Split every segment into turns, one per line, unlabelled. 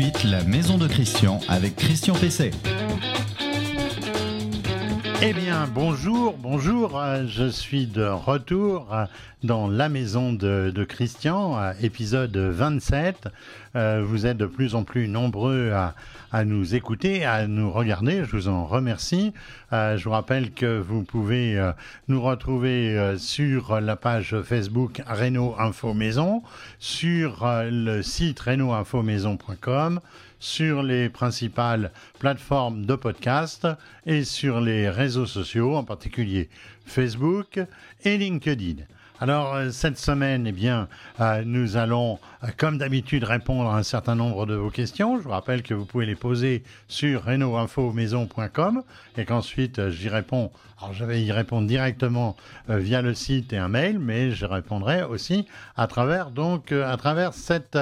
suite la maison de Christian avec Christian PC.
Eh bien, bonjour, bonjour, euh, je suis de retour euh, dans la maison de, Christian, euh, épisode 27. Vous êtes de plus en plus nombreux à, nous écouter, à nous regarder, je vous en remercie. Je vous rappelle que vous pouvez nous retrouver sur la page Facebook Renault Info Maison, sur le site renaultinfomaison.com, sur les principales plateformes de podcast et sur les réseaux sociaux, en particulier Facebook et LinkedIn. Alors, euh, cette semaine, eh bien, euh, nous allons, euh, comme d'habitude, répondre à un certain nombre de vos questions. Je vous rappelle que vous pouvez les poser sur reno-info-maison.com et qu'ensuite, j'y réponds. Alors, je vais y répondre directement via le site et un mail, mais je répondrai aussi à travers, donc, à travers cette,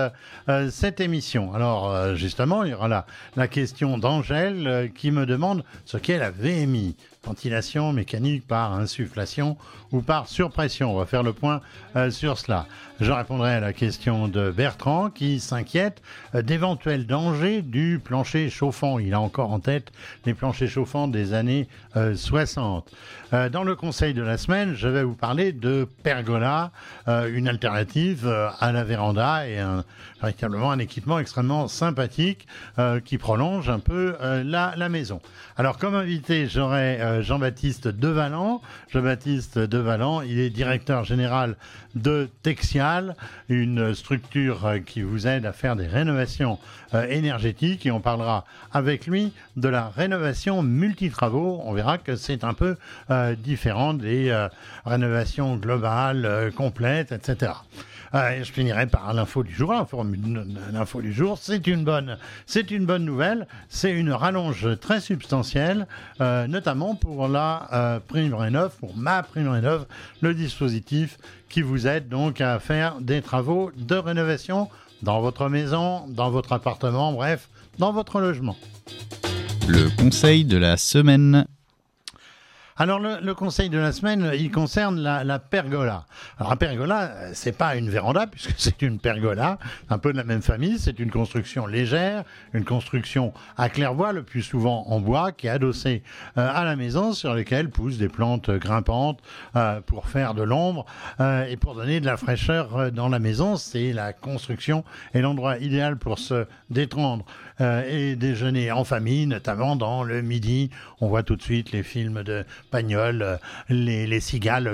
émission. Alors, justement, il y aura la question d'Angèle qui me demande ce qu'est la VMI ventilation mécanique par insufflation ou par surpression. On va faire le point euh, sur cela. Je répondrai à la question de Bertrand qui s'inquiète euh, d'éventuels dangers du plancher chauffant. Il a encore en tête les planchers chauffants des années 60. Euh, dans le conseil de la semaine, je vais vous parler de pergola, une alternative à la véranda et véritablement un équipement extrêmement sympathique qui prolonge un peu la, la, maison. Alors comme invité, j'aurai Jean-Baptiste Devalan. Jean-Baptiste Devalan, il est directeur général de Une structure euh, qui vous aide à faire des rénovations euh, énergétiques et on parlera avec lui de la rénovation multi-travaux. On verra que c'est un peu euh, différent des rénovations globales, complètes, etc. Je finirai par l'info du jour. L'info du jour, c'est une bonne, c'est une bonne nouvelle. C'est une rallonge très substantielle, euh, notamment pour la euh, prime rénov, pour ma prime rénov, le dispositif qui vous aide donc à faire des travaux de rénovation dans votre maison, dans votre appartement, bref, dans votre logement.
Le conseil de la semaine.
Alors le, conseil de la semaine, il concerne la, pergola. Alors la pergola, c'est pas une véranda puisque c'est une pergola, un peu de la même famille. C'est une construction légère, une construction à claire-voie, le plus souvent en bois, qui est adossée euh, à la maison, sur lesquelles poussent des plantes grimpantes euh, pour faire de l'ombre euh, et pour donner de la fraîcheur dans la maison. C'est la construction et l'endroit idéal pour se détendre et déjeuner en famille, notamment dans le midi. On voit tout de suite les films de Pagnol, euh, les, les cigales.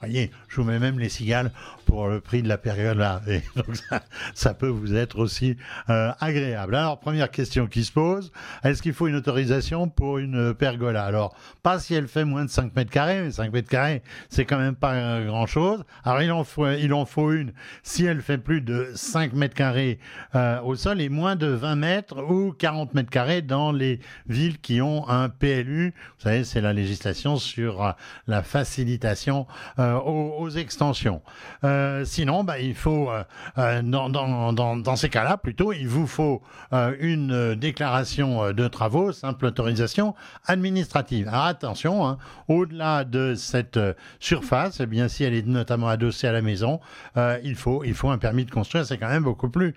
voyez, je vous mets même les cigales pour le prix de la période là. Et donc ça, peut vous être aussi euh, agréable. Alors, première question qui se pose, est-ce qu'il faut une autorisation pour une pergola? Alors, pas si elle fait moins de 5 mètres carrés, mais 5 mètres carrés, c'est quand même pas grand-chose. Alors, il en, faut, il en faut une si elle fait plus de 5 mètres carrés euh, au sol et moins de 20 mètres ou 40 mètres carrés dans les villes qui ont un PLU. Vous savez, c'est la législation sur euh, la facilitation extensions. Euh, sinon, bah, il faut, euh, euh, dans, ces cas-là, plutôt, il vous faut une déclaration de travaux, simple autorisation administrative. Alors attention, hein, au-delà de cette surface, eh si elle est notamment adossée à la maison, il, faut, il faut un permis de construire. C'est quand même beaucoup plus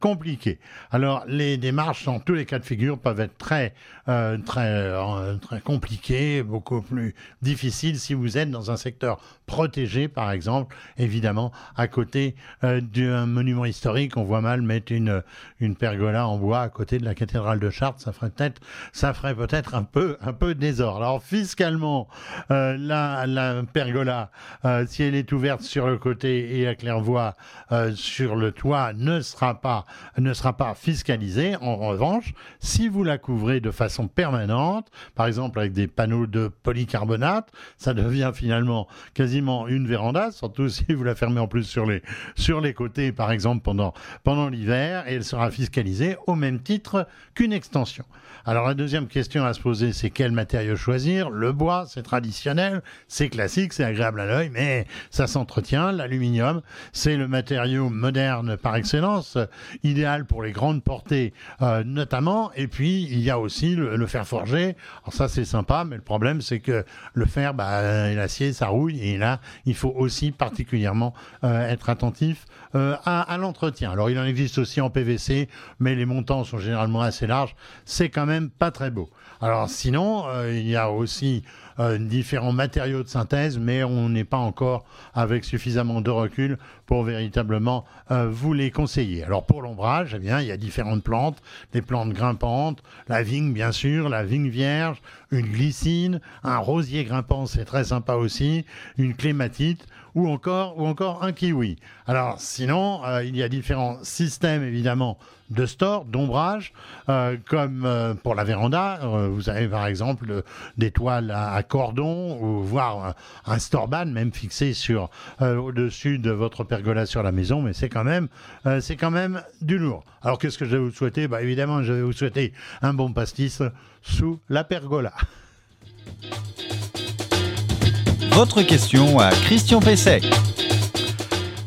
compliqué. Alors, les démarches, dans tous les cas de figure, peuvent être très, très, très compliquées, beaucoup plus difficiles si vous êtes dans un secteur protégé, par exemple, évidemment, à côté euh, d'un monument historique. On voit mal mettre une, une pergola en bois à côté de la cathédrale de Chartres. Ça ferait peut-être, ça ferait peut-être un peu, un peu désordre. Alors, fiscalement, euh, la, la, pergola, euh, si elle est ouverte sur le côté et à claire-voie sur le toit, ne sera pas, ne sera pas fiscalisée. En revanche, si vous la couvrez de façon permanente, par exemple avec des panneaux de polycarbonate, ça devient finalement quasiment une véranda, surtout si vous la fermez en plus sur les, sur les côtés, par exemple, pendant, pendant l'hiver, et elle sera fiscalisée au même titre qu'une extension. Alors la deuxième question à se poser, c'est quel matériau choisir? Le bois, c'est traditionnel, c'est classique, c'est agréable à l'œil, mais ça s'entretient. L'aluminium, c'est le matériau moderne par excellence, idéal pour les grandes portées euh, notamment. Et puis il y a aussi le, fer forgé. Alors ça c'est sympa, mais le problème c'est que le fer, bah, l'acier, ça rouille et là, il faut aussi particulièrement être attentif à, à l'entretien. Alors il en existe aussi en PVC, mais les montants sont généralement assez larges. C'est quand même pas très beau. Alors sinon, il y a aussi euh, différents matériaux de synthèse, mais on n'est pas encore avec suffisamment de recul pour véritablement euh, vous les conseiller. Alors pour l'ombrage, eh bien, il y a différentes plantes, des plantes grimpantes, la vigne bien sûr, la vigne vierge, une glycine, un rosier grimpant, c'est très sympa aussi, une clématite ou encore, ou encore un kiwi. Alors sinon, euh, il y a différents systèmes évidemment de store, d'ombrage, euh, comme pour la véranda. vous avez par exemple des toiles à, cordon ou voire un storban même fixé sur au-dessus de votre pergola sur la maison, mais c'est quand même c'est quand même du lourd. Alors qu'est-ce que je vais vous souhaiter? Bah évidemment, je vais vous souhaiter un bon pastis sous la pergola.
Votre question à Christian Pesset.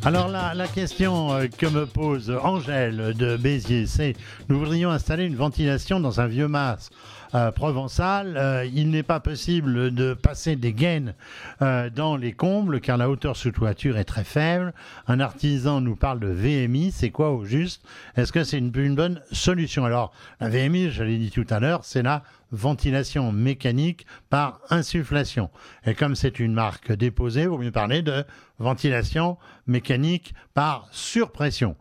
Alors la, la question euh, que me pose Angèle de Béziers, c'est nous voudrions installer une ventilation dans un vieux mas euh, provençal. Euh, il n'est pas possible de passer des gaines dans les combles car la hauteur sous toiture est très faible. Un artisan nous parle de VMI, c'est quoi au juste? Est-ce que c'est une, une bonne solution? Alors la VMI, je l'ai dit tout à l'heure, c'est la ventilation mécanique par insufflation. Et comme c'est une marque déposée, vous mieux parler de ventilation mécanique par surpression.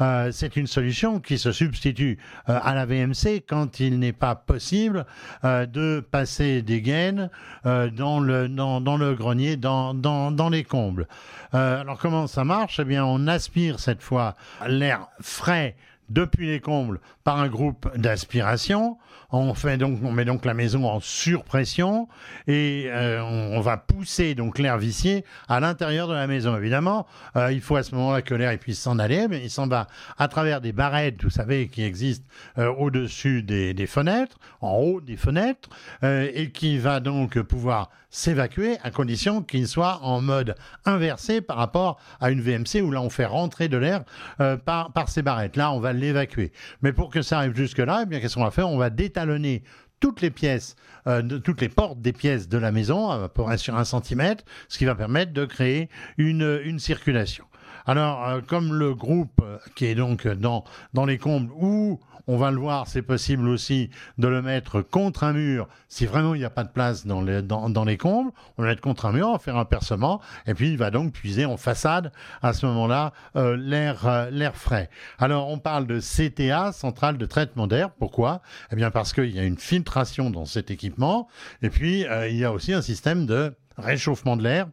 Euh, c'est une solution qui se substitue euh, à la VMC quand il n'est pas possible euh, de passer des gaines dans, le, grenier, dans, dans, dans les combles. alors comment ça marche? Eh bien on aspire cette fois l'air frais depuis les combles par un groupe d'aspiration. On fait donc, on met donc la maison en surpression et euh, on, va pousser donc l'air vicié à l'intérieur de la maison. Évidemment, euh, il faut à ce moment-là que l'air puisse s'en aller, mais il s'en va à travers des barrettes, vous savez, qui existent euh, au-dessus des, des, fenêtres, en haut des fenêtres, et qui va donc pouvoir s'évacuer à condition qu'il soit en mode inversé par rapport à une VMC où là on fait rentrer de l'air par, par ces barrettes. Là, on va l'évacuer. Mais pour que ça arrive jusque-là, eh bien qu'est-ce qu'on va faire? On va détalonner toutes les pièces, euh, toutes les portes des pièces de la maison peu près sur un centimètre, ce qui va permettre de créer une, une circulation. Alors, euh, comme le groupe euh, qui est donc dans, dans les combles où on va le voir, c'est possible aussi de le mettre contre un mur. Si vraiment il n'y a pas de place dans les, dans, les combles, on va le mettre contre un mur, on va faire un percement, et puis il va donc puiser en façade à ce moment-là euh, l'air euh, l'air frais. Alors on parle de CTA, centrale de traitement d'air. Pourquoi? Eh bien parce qu'il y a une filtration dans cet équipement, et puis euh, il y a aussi un système de réchauffement de l'air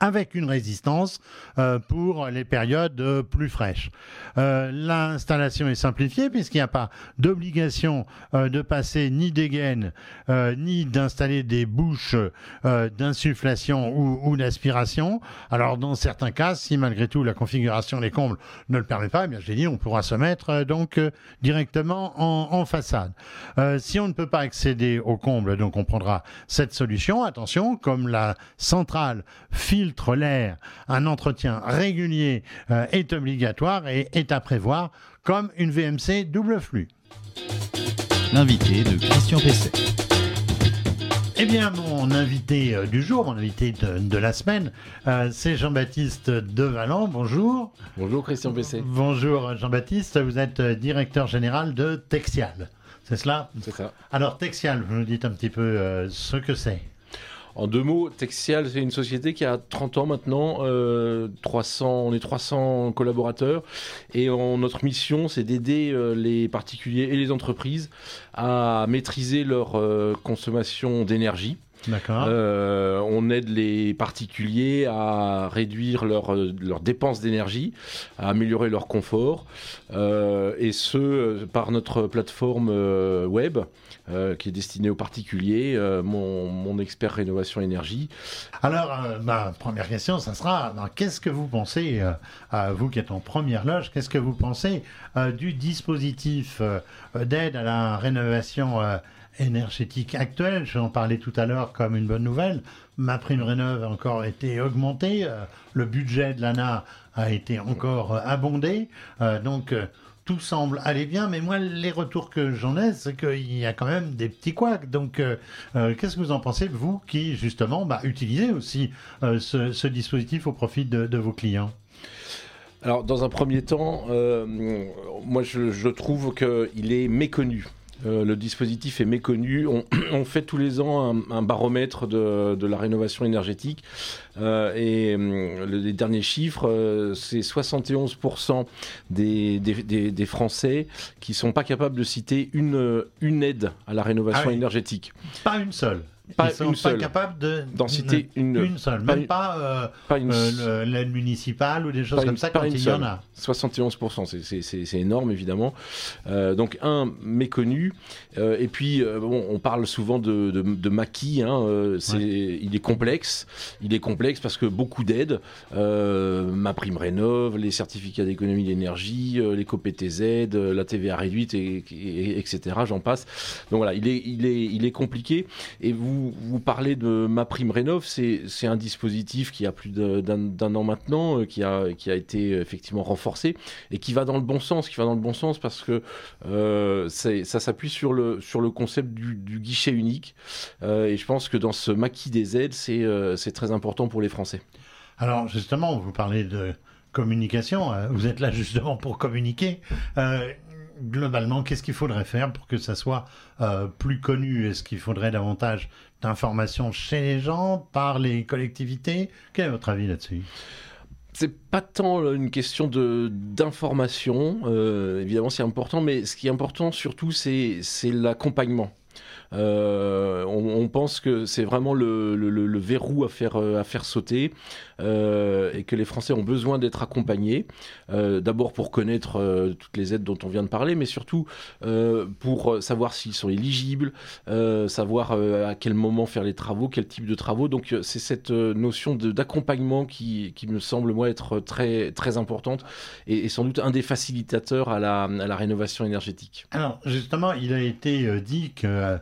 avec une résistance euh, pour les périodes euh, plus fraîches. Euh, l'installation est simplifiée puisqu'il n'y a pas d'obligation de passer ni des gaines ni d'installer des bouches d'insufflation ou, d'aspiration. Alors dans certains cas, si malgré tout la configuration des combles ne le permet pas, eh bien je dit, on pourra se mettre donc directement en, en façade. si on ne peut pas accéder aux combles, donc on prendra cette solution. Attention, comme la centrale file filtre l'air, un entretien régulier euh, est obligatoire et est à prévoir comme une VMC double flux.
L'invité de Christian Pesset.
Eh bien, mon invité euh, du jour, mon invité de, la semaine, euh, c'est Jean-Baptiste Devalan. Bonjour.
Bonjour Christian Pesset.
Bonjour Jean-Baptiste, vous êtes directeur général de Texial. C'est cela?
C'est ça.
Alors Texial, vous nous dites un petit peu ce que c'est.
En deux mots, Texial, c'est une société qui a 30 ans maintenant. 300, euh, on est 300 collaborateurs. Et notre mission, c'est d'aider euh, les particuliers et les entreprises à maîtriser leur euh, consommation d'énergie.
Euh,
on aide les particuliers à réduire leurs dépenses d'énergie, à améliorer leur confort, euh, et ce par notre plateforme euh, web qui est destinée aux particuliers, mon, expert rénovation énergie.
Alors, ma première question, ça sera qu'est-ce que vous pensez, vous qui êtes en première loge, qu'est-ce que vous pensez du dispositif d'aide à la rénovation énergétique actuelle, je vais en parler tout à l'heure comme une bonne nouvelle, ma prime rénov a encore été augmentée, euh, le budget de l'ANA a été encore euh, abondé, euh, donc tout semble aller bien, mais moi, les retours que j'en ai, c'est qu'il y a quand même des petits couacs. Donc, qu'est-ce que vous en pensez, vous, qui, justement, bah, utilisez aussi ce, dispositif au profit de, vos clients?
Alors, dans un premier temps, moi, je trouve qu'il est méconnu. Euh, le dispositif est méconnu. On, on fait tous les ans un, un baromètre de, de, la rénovation énergétique euh, et euh, les derniers chiffres, euh, c'est 71% des, des, des, des, Français qui sont pas capables de citer une, une aide à la rénovation
Ah oui.
énergétique.
Pas une seule.
Pas
Ils sont
une
pas
seule.
capables de
D'en citer une.
une seule, même pas euh,
Pas
euh, l'aide municipale ou des choses comme
une-
ça quand il y en a.
71%, c'est- énorme évidemment. Euh, donc un méconnu, et puis bon, on parle souvent de, de, de maquis. Hein, Il est complexe. Il est complexe parce que beaucoup d'aides, ma prime rénov, les certificats d'économie d'énergie, euh, l'éco PTZ, euh, la TVA réduite, et, et- etc. J'en passe. Donc voilà, il est, il est, il est compliqué. Et vous, vous parlez de ma prime rénov, c'est un dispositif qui a plus d'un an maintenant, euh, qui a, été euh, effectivement renforcé et qui va dans le bon sens, qui va dans le bon sens parce que euh, ça s'appuie sur le, concept du, guichet unique. Et je pense que dans ce maquis des aides, c'est très important pour les Français.
Alors justement, vous parlez de communication, vous êtes là justement pour communiquer. Globalement, qu'est-ce qu'il faudrait faire pour que ça soit plus connu? Est-ce qu'il faudrait davantage d'informations chez les gens, par les collectivités. Quel est votre avis là-dessus?
C'est pas tant euh, une question de d'information, euh, évidemment c'est important, mais ce qui est important surtout c'est l'accompagnement. Euh, on, pense que c'est vraiment le, le- le- verrou à faire, à faire sauter euh, et que les Français ont besoin d'être accompagnés. Euh, D'abord pour connaître euh, toutes les aides dont on vient de parler, mais surtout pour savoir s'ils sont éligibles, savoir à quel moment faire les travaux, quel type de travaux. Donc c'est cette notion d'accompagnement qui, me semble moi être très, très importante et, sans doute un des facilitateurs à la, rénovation énergétique.
Alors justement, il a été dit que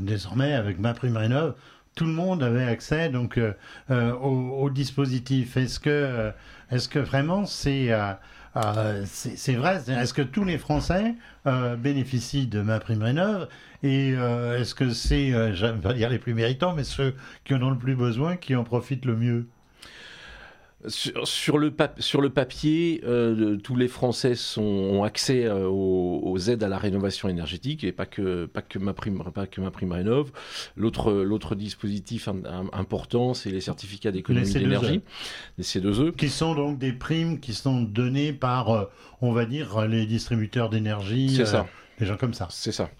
désormais, avec ma prime rénov, tout le monde avait accès donc euh, euh, au, au dispositif. Est-ce que, euh, est-ce que vraiment c'est euh, euh, c'est vrai? Est-ce que tous les Français euh, bénéficient de ma prime rénov? Et euh, est-ce que c'est, j'aime pas dire les plus méritants, mais ceux qui en ont le plus besoin, qui en profitent le mieux?
Sur, sur le, pap- sur le papier, euh, tous les Français sont, ont accès euh, aux, aux aides à la rénovation énergétique et pas que, pas que, ma, prime, pas que ma prime rénov. L'autre l'autre dispositif im- im- important, c'est les certificats d'économie
C2E.
d'énergie, les C2E.
Qui sont donc des primes qui sont données par, euh, on va dire, les distributeurs d'énergie,
C'est ça.
Des gens comme ça.
C'est ça.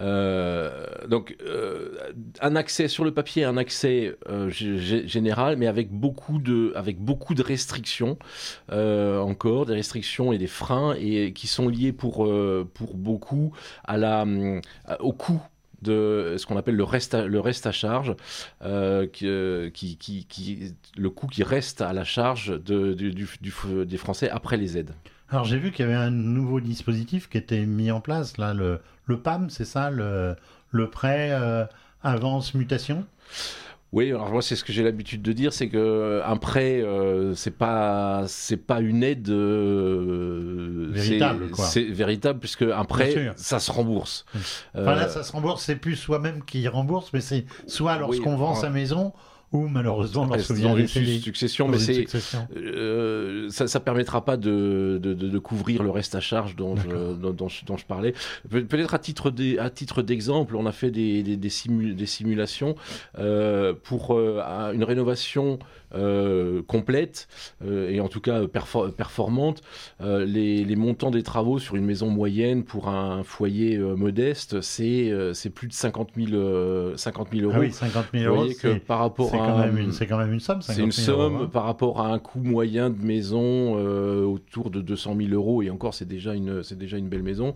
Euh, donc, euh, un accès sur le papier, un accès euh, général, mais avec beaucoup de, avec beaucoup de restrictions encore, des restrictions et des freins, et qui sont liés pour pour beaucoup à la au coût de ce qu'on appelle le reste à, le reste à charge, qui, qui, qui, le coût qui reste à la charge de, du- des Français après les aides.
Alors j'ai vu qu'il y avait un nouveau dispositif qui était mis en place, là, le, le PAM, c'est ça, le, le prêt euh, avance mutation?
Oui, alors moi c'est ce que j'ai l'habitude de dire, c'est que un prêt euh, c'est pas c'est pas une aide euh,
Véritable,
c'est-
quoi.
C'est véritable puisque un prêt ça se rembourse.
Enfin là,
Euh,
ça se rembourse, c'est plus soi-même qui rembourse, mais c'est soit lorsqu'on
Oui,
vend sa maison, ou malheureusement
dans une
décéder.
su- succession, mais c'est euh, ça, ça permettra pas de, de, de- couvrir le reste à charge dont, je, dont, dont je, dont je parlais. Pe- Peut-être à titre d'e- à titre d'exemple, on a fait des, des, des, simu- des simulations euh, pour euh, une rénovation euh, complète euh, et en tout cas perfor- performante. Euh, les, les montants des travaux sur une maison moyenne pour un foyer modeste, c'est c'est plus de 50 000, euh, 50 000 euros.
Ah oui, 50 000
Vous
euros,
voyez que par rapport à
quand,
un-
même une- c'est quand même une somme.
c'est une
50 000 euros,
somme
hein.
par rapport à un coût moyen de maison euh, autour de 200 000 euros. Et encore c'est déjà une c'est déjà une belle maison.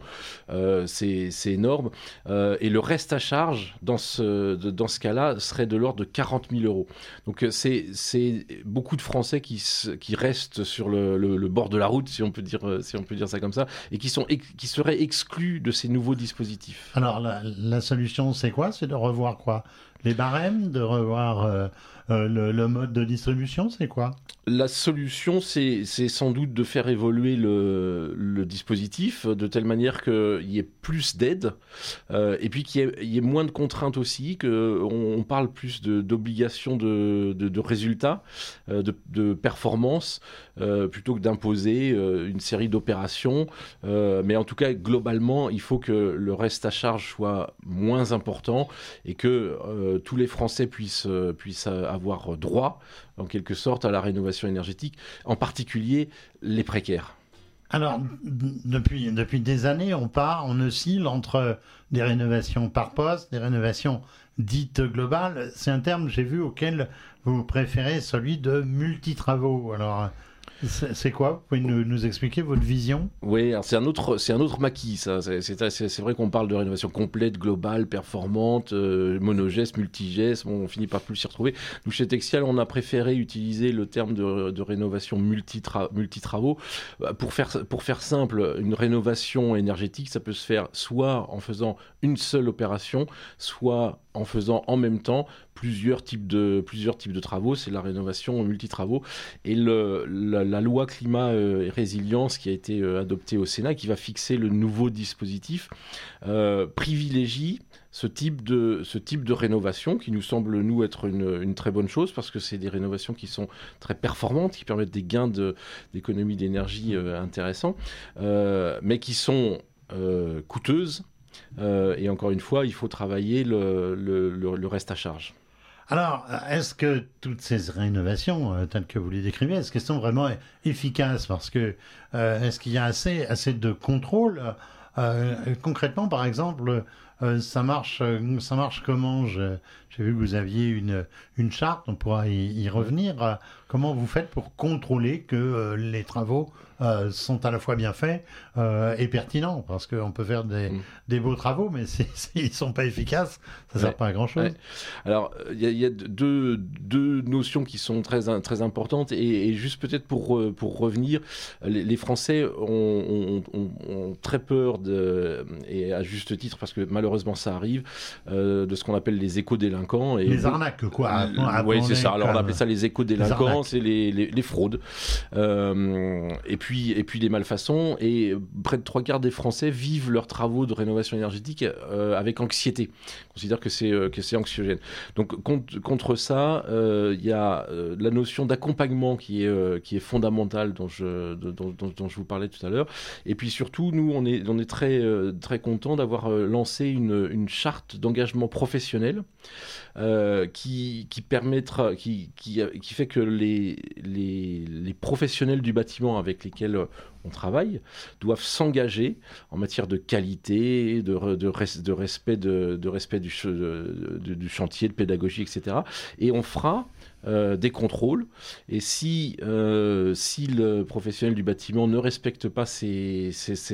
Euh, c'est énorme. Euh, et le reste à charge dans ce de- dans ce cas-là serait de l'ordre de 40 000 euros. Donc euh, c'est c'est beaucoup de Français qui qui restent sur le, le- le bord de la route si on peut dire euh, si on peut dire ça comme ça et qui sont qui seraient exclus de ces nouveaux dispositifs.
Alors la, la solution, c'est quoi? C'est de revoir quoi? Les barèmes, de revoir euh, le, mode de distribution, c'est quoi?
La solution, c'est sans doute de faire évoluer le, dispositif de telle manière qu'il y ait plus d'aide et puis qu'il y, ait moins de contraintes aussi, qu'on on parle plus d'obligations de, de, de, résultats, de, de performance, plutôt que d'imposer une série d'opérations. mais en tout cas, globalement, il faut que le reste à charge soit moins important et que euh, tous les Français puissent, euh, puissent avoir droit, en quelque sorte, à la rénovation énergétique, en particulier les précaires.
Alors, depuis, depuis des années, on part, on oscille entre des rénovations par poste, des rénovations dites globales. C'est un terme, j'ai vu, auquel vous préférez celui de multi-travaux. Alors, c'est quoi? Vous pouvez nous, expliquer votre vision?
Oui, c'est un autre, un autre maquis. C'est vrai qu'on parle de rénovation complète, globale, performante, euh, monogeste, multigeste. on finit par plus s'y retrouver. Nous chez Texial, on a préféré utiliser le terme de, rénovation multi, multi travaux bah, pour faire simple. Une rénovation énergétique, ça peut se faire soit en faisant une seule opération, soit en faisant en même temps plusieurs types de, plusieurs types de travaux. C'est la rénovation multi-travaux. Et la, loi climat euh, et résilience qui a été euh, adoptée au Sénat, qui va fixer le nouveau dispositif, euh, privilégie ce type, de, ce type de rénovation qui nous semble, nous, être une, très bonne chose parce que c'est des rénovations qui sont très performantes, qui permettent des gains d'économie d'énergie intéressants, mais qui sont coûteuses et encore une fois, il faut travailler le, le, reste à charge.
Alors, est-ce que toutes ces rénovations, euh, telles que vous les décrivez, est-ce qu'elles sont vraiment efficaces? Parce que euh, est-ce qu'il y a assez, assez de contrôle? Concrètement, par exemple, ça marche, ça marche comment? J'ai vu que vous aviez une, une charte, on pourra y revenir. Comment vous faites pour contrôler que les travaux euh, sont à la fois bien faits euh, et pertinents, parce qu'on peut faire des, mm. des, beaux travaux, mais s'ils ne sont pas efficaces, ça ne sert pas à grand-chose.
Alors, il y, a deux, deux, notions qui sont très, très importantes, et, juste peut-être pour, pour revenir, les, Français ont, ont, très peur, de, et à juste titre, parce que malheureusement ça arrive, euh, de ce qu'on appelle les éco-délinquants. Et
les arnaques, quoi.
Oui, c'est ça. Alors, on appelle ça les éco-délinquants, c'est les, les, les, fraudes. et puis, et puis les malfaçons. Et près de trois quarts des Français vivent leurs travaux de rénovation énergétique euh, avec anxiété. On considère que c'est euh, que c'est anxiogène. Donc contre, ça, euh, il y a la notion d'accompagnement qui est qui est fondamentale dont je dont, dont, je vous parlais tout à l'heure. Et puis surtout, nous on est on est très très content d'avoir lancé une, une charte d'engagement professionnel qui qui permettra qui, qui, qui fait que les, les les professionnels du bâtiment avec lesquels euh, on travaille doivent s'engager en matière de qualité, de, respect, du, chantier, de pédagogie, etc. Et on fera euh, des contrôles. Et si, euh, si le professionnel du bâtiment ne respecte pas ses,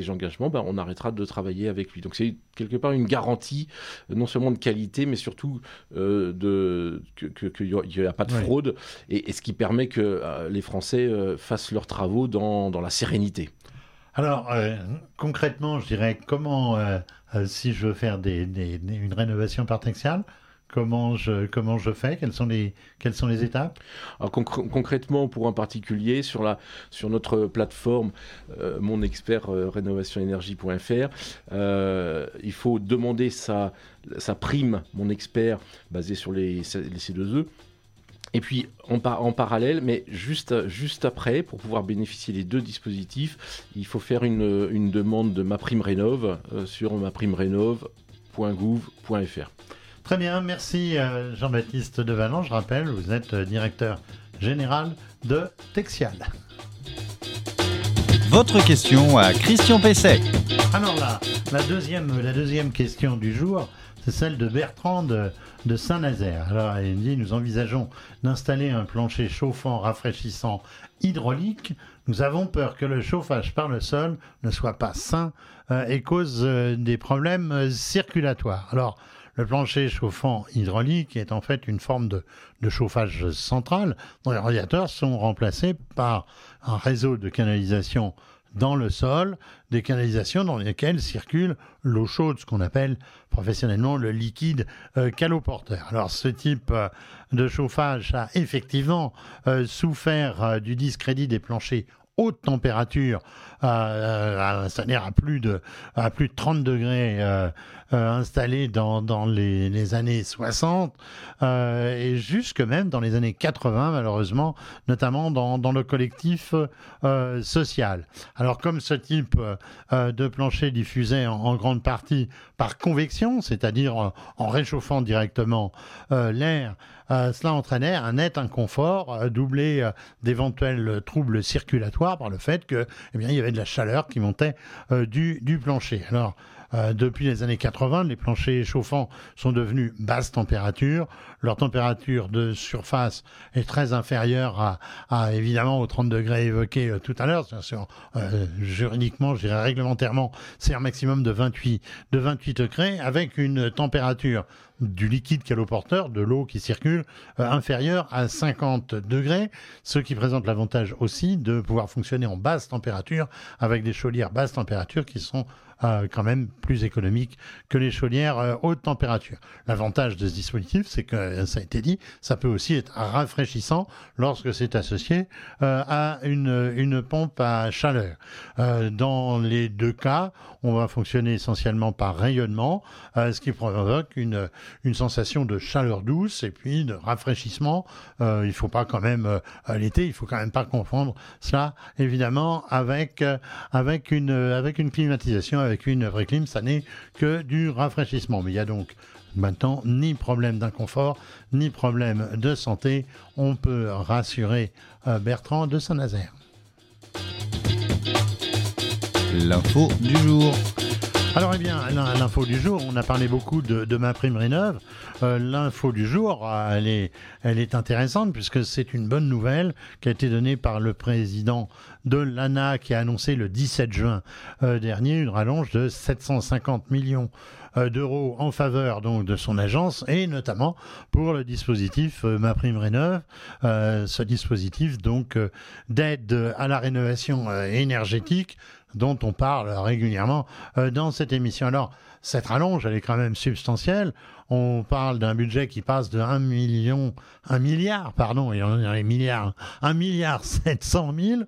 engagements, ben on arrêtera de travailler avec lui. Donc c'est quelque part une garantie, non seulement de qualité, mais surtout euh, de, qu'il n'y a, pas de fraude, et, ce qui permet que les Français fassent leurs travaux dans, dans la sérénité.
Alors, concrètement, je dirais comment, si je veux faire des, une rénovation par comment je, fais? Quelles sont, les, étapes?
Concrètement, pour un particulier, sur, notre plateforme euh, mon expert euh, rénovationénergie.fr, euh, il faut demander sa, prime, mon expert, basée sur les, les C2E. Et puis en, parallèle, mais juste, juste après, pour pouvoir bénéficier des deux dispositifs, il faut faire une, demande de ma prime rénov sur maprimerénov.gouv.fr.
Très bien, merci euh, Jean-Baptiste Devalan. Je rappelle, vous êtes euh, directeur général de Texial.
Votre question à Christian Pesset.
Alors là, la deuxième, la deuxième question du jour, c'est celle de Bertrand de, Saint-Nazaire. Alors, il dit Nous envisageons d'installer un plancher chauffant, rafraîchissant, hydraulique. Nous avons peur que le chauffage par le sol ne soit pas sain euh, et cause des problèmes circulatoires. Alors, le plancher chauffant hydraulique est en fait une forme de, chauffage central dont les radiateurs sont remplacés par un réseau de canalisation dans le sol, des canalisations dans lesquelles circule l'eau chaude, ce qu'on appelle professionnellement le liquide euh, caloporteur. Alors ce type euh, de chauffage a effectivement euh, souffert du discrédit des planchers haute température, euh, c'est-à-dire à plus de à plus de 30 degrés euh, euh, installés dans, dans les, années 60 euh, et jusque même dans les années 80 malheureusement, notamment dans, dans le collectif euh, social. Alors comme ce type euh, de plancher diffusait en, grande partie par convection, c'est-à-dire euh, en réchauffant directement euh, l'air, euh, cela entraînait un net inconfort euh, doublé euh, d'éventuels troubles circulatoires par le fait que, eh bien, il y avait de la chaleur qui montait euh, du, du plancher. Alors, euh, depuis les années 80, les planchers chauffants sont devenus basse température. Leur température de surface est très inférieure à, évidemment aux 30 degrés évoqués euh, tout à l'heure. Euh, juridiquement, je dirais réglementairement, c'est un maximum de 28, de 28 degrés avec une température du liquide caloporteur, de l'eau qui circule, euh, inférieure à 50 degrés, ce qui présente l'avantage aussi de pouvoir fonctionner en basse température avec des chaudières basse température qui sont euh, quand même plus économiques que les chaudières euh, haute température. L'avantage de ce dispositif, c'est que, ça a été dit, ça peut aussi être rafraîchissant lorsque c'est associé à une, pompe à chaleur. Dans les deux cas, on va fonctionner essentiellement par rayonnement, ce qui provoque une, une sensation de chaleur douce et puis de rafraîchissement. Euh, il faut pas quand même, euh, l'été, il faut quand même pas confondre cela, évidemment, avec, euh, avec, une, avec une climatisation, avec une vraie clim, ça n'est que du rafraîchissement. Mais il y a donc maintenant ni problème d'inconfort, ni problème de santé. On peut rassurer euh, Bertrand de Saint-Nazaire.
L'info du jour.
Alors, eh bien, l'in- l'info du jour, on a parlé beaucoup de, ma prime rénov. Euh, l'info du jour, elle est, intéressante puisque c'est une bonne nouvelle qui a été donnée par le président de l'ANA qui a annoncé le 17 juin euh, dernier une rallonge de 750 millions euh, d'euros en faveur de son agence et notamment pour le dispositif Ma Prime Rénov, ce dispositif donc d'aide à la rénovation énergétique dont on parle régulièrement euh, dans cette émission. Alors, cette rallonge, elle est quand même substantielle. On parle d'un budget qui passe de 1 million, 1 milliard, pardon, il y en a les milliards, 1 milliard 700 000,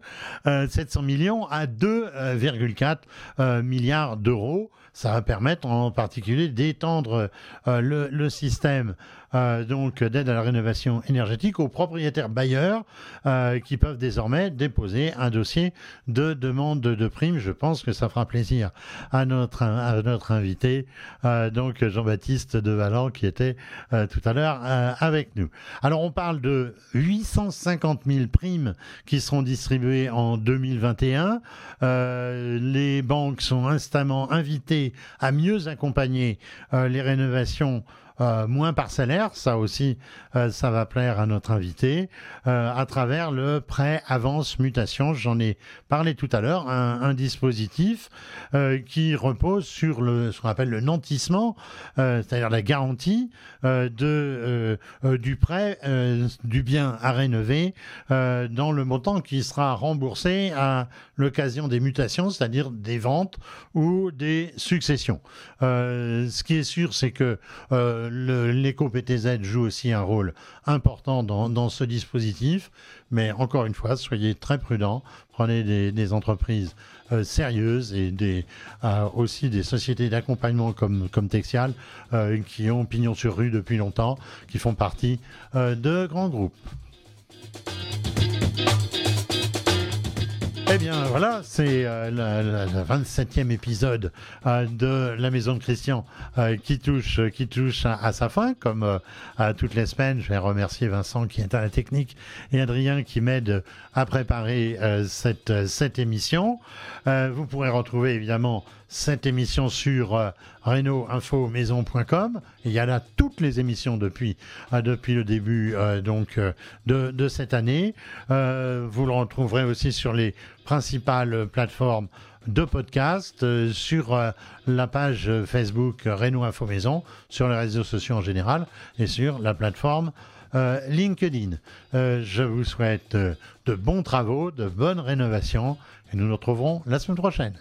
euh, 700 millions à 2,4 euh, milliards d'euros. Ça va permettre en particulier d'étendre euh, le système euh, donc d'aide à la rénovation énergétique aux propriétaires bailleurs euh, qui peuvent désormais déposer un dossier de demande de, prime. Je pense que ça fera plaisir à notre, invité, euh, donc Jean-Baptiste de Valent, qui était tout à l'heure avec nous. Alors on parle de 850 000 primes qui seront distribuées en 2021. Euh, les banques sont instamment invitées à mieux accompagner les rénovations euh, moins parcellaires, ça aussi, euh, ça va plaire à notre invité, euh, à travers le prêt avance mutation. J'en ai parlé tout à l'heure, un, dispositif qui repose sur ce qu'on appelle le nantissement, c'est-à-dire la garantie de, du prêt du bien à rénover dans le montant qui sera remboursé à l'occasion des mutations, c'est-à-dire des ventes ou des successions. Ce qui est sûr, c'est que l'éco-PTZ joue aussi un rôle important dans, ce dispositif. Mais encore une fois, soyez très prudents. Prenez des, entreprises euh, sérieuses et euh, aussi des sociétés d'accompagnement comme, Texial euh, qui ont pignon sur rue depuis longtemps, qui font partie de grands groupes. Eh bien voilà, c'est euh, le 27e épisode euh, de La Maison de Christian euh, qui touche, qui touche à, sa fin, comme à toutes les semaines. Je vais remercier Vincent qui est à la technique et Adrien qui m'aide à préparer cette, émission. Vous pourrez retrouver évidemment cette émission sur reno-info-maison.com. Il y a là toutes les émissions depuis, depuis le début donc, de, de, cette année. vous le retrouverez aussi sur les principales plateformes de podcast euh, sur euh, la page Facebook Renault Info sur les réseaux sociaux en général et sur la plateforme euh, LinkedIn. je vous souhaite de bons travaux, de bonnes rénovations et nous nous retrouverons la semaine prochaine.